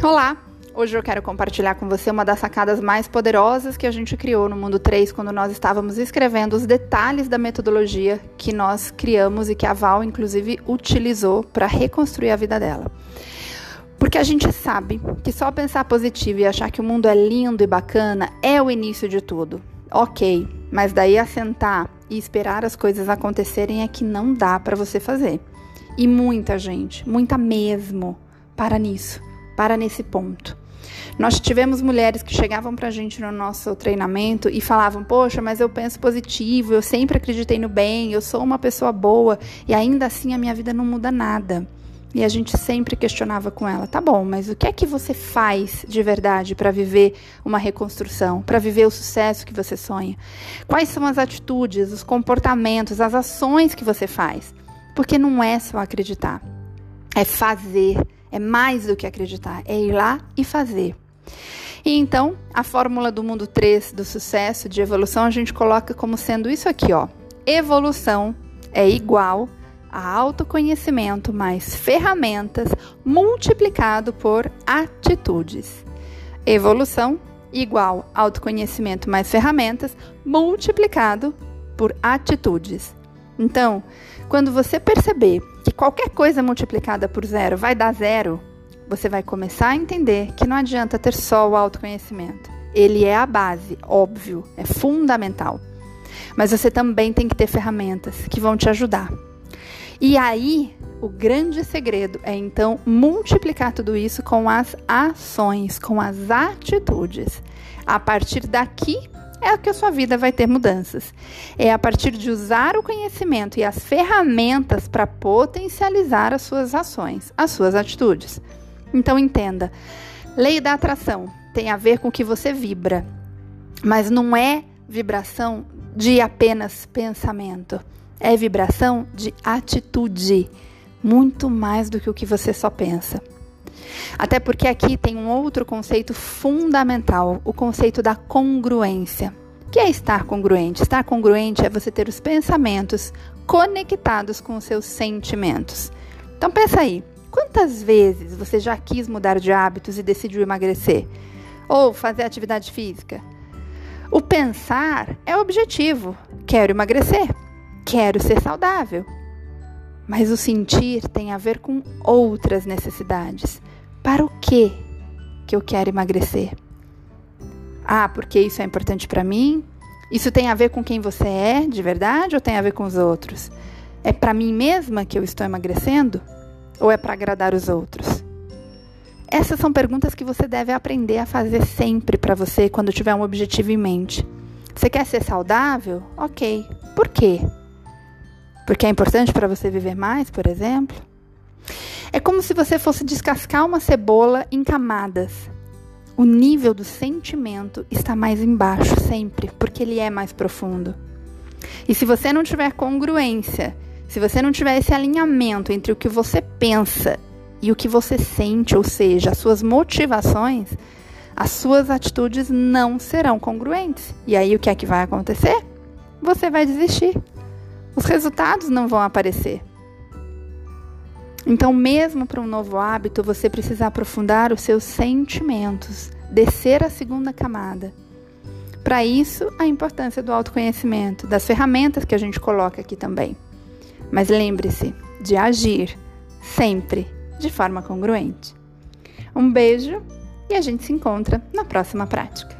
Olá! Hoje eu quero compartilhar com você uma das sacadas mais poderosas que a gente criou no Mundo 3 quando nós estávamos escrevendo os detalhes da metodologia que nós criamos e que a Val, inclusive, utilizou para reconstruir a vida dela. Porque a gente sabe que só pensar positivo e achar que o mundo é lindo e bacana é o início de tudo. Ok, mas daí assentar e esperar as coisas acontecerem é que não dá para você fazer. E muita gente, muita mesmo, para nisso para nesse ponto. Nós tivemos mulheres que chegavam para a gente no nosso treinamento e falavam: Poxa, mas eu penso positivo, eu sempre acreditei no bem, eu sou uma pessoa boa e ainda assim a minha vida não muda nada. E a gente sempre questionava com ela: Tá bom, mas o que é que você faz de verdade para viver uma reconstrução, para viver o sucesso que você sonha? Quais são as atitudes, os comportamentos, as ações que você faz? Porque não é só acreditar, é fazer é mais do que acreditar, é ir lá e fazer. E então, a fórmula do mundo 3 do sucesso de evolução a gente coloca como sendo isso aqui, ó. Evolução é igual a autoconhecimento mais ferramentas multiplicado por atitudes. Evolução igual autoconhecimento mais ferramentas multiplicado por atitudes. Então, quando você perceber que qualquer coisa multiplicada por zero vai dar zero, você vai começar a entender que não adianta ter só o autoconhecimento. Ele é a base, óbvio, é fundamental. Mas você também tem que ter ferramentas que vão te ajudar. E aí, o grande segredo é então multiplicar tudo isso com as ações, com as atitudes. A partir daqui, é que a sua vida vai ter mudanças. É a partir de usar o conhecimento e as ferramentas para potencializar as suas ações, as suas atitudes. Então entenda, lei da atração tem a ver com o que você vibra, mas não é vibração de apenas pensamento. É vibração de atitude, muito mais do que o que você só pensa. Até porque aqui tem um outro conceito fundamental, o conceito da congruência. O que é estar congruente? Estar congruente é você ter os pensamentos conectados com os seus sentimentos. Então pensa aí, quantas vezes você já quis mudar de hábitos e decidiu emagrecer? Ou fazer atividade física? O pensar é o objetivo. Quero emagrecer. Quero ser saudável. Mas o sentir tem a ver com outras necessidades. Para o que que eu quero emagrecer? Ah, porque isso é importante para mim? Isso tem a ver com quem você é de verdade ou tem a ver com os outros? É para mim mesma que eu estou emagrecendo ou é para agradar os outros? Essas são perguntas que você deve aprender a fazer sempre para você quando tiver um objetivo em mente. Você quer ser saudável? Ok. Por quê? Porque é importante para você viver mais, por exemplo? É como se você fosse descascar uma cebola em camadas. O nível do sentimento está mais embaixo sempre, porque ele é mais profundo. E se você não tiver congruência, se você não tiver esse alinhamento entre o que você pensa e o que você sente, ou seja, as suas motivações, as suas atitudes não serão congruentes. E aí o que é que vai acontecer? Você vai desistir. Os resultados não vão aparecer. Então, mesmo para um novo hábito, você precisa aprofundar os seus sentimentos, descer a segunda camada. Para isso, a importância do autoconhecimento, das ferramentas que a gente coloca aqui também. Mas lembre-se de agir sempre de forma congruente. Um beijo e a gente se encontra na próxima prática.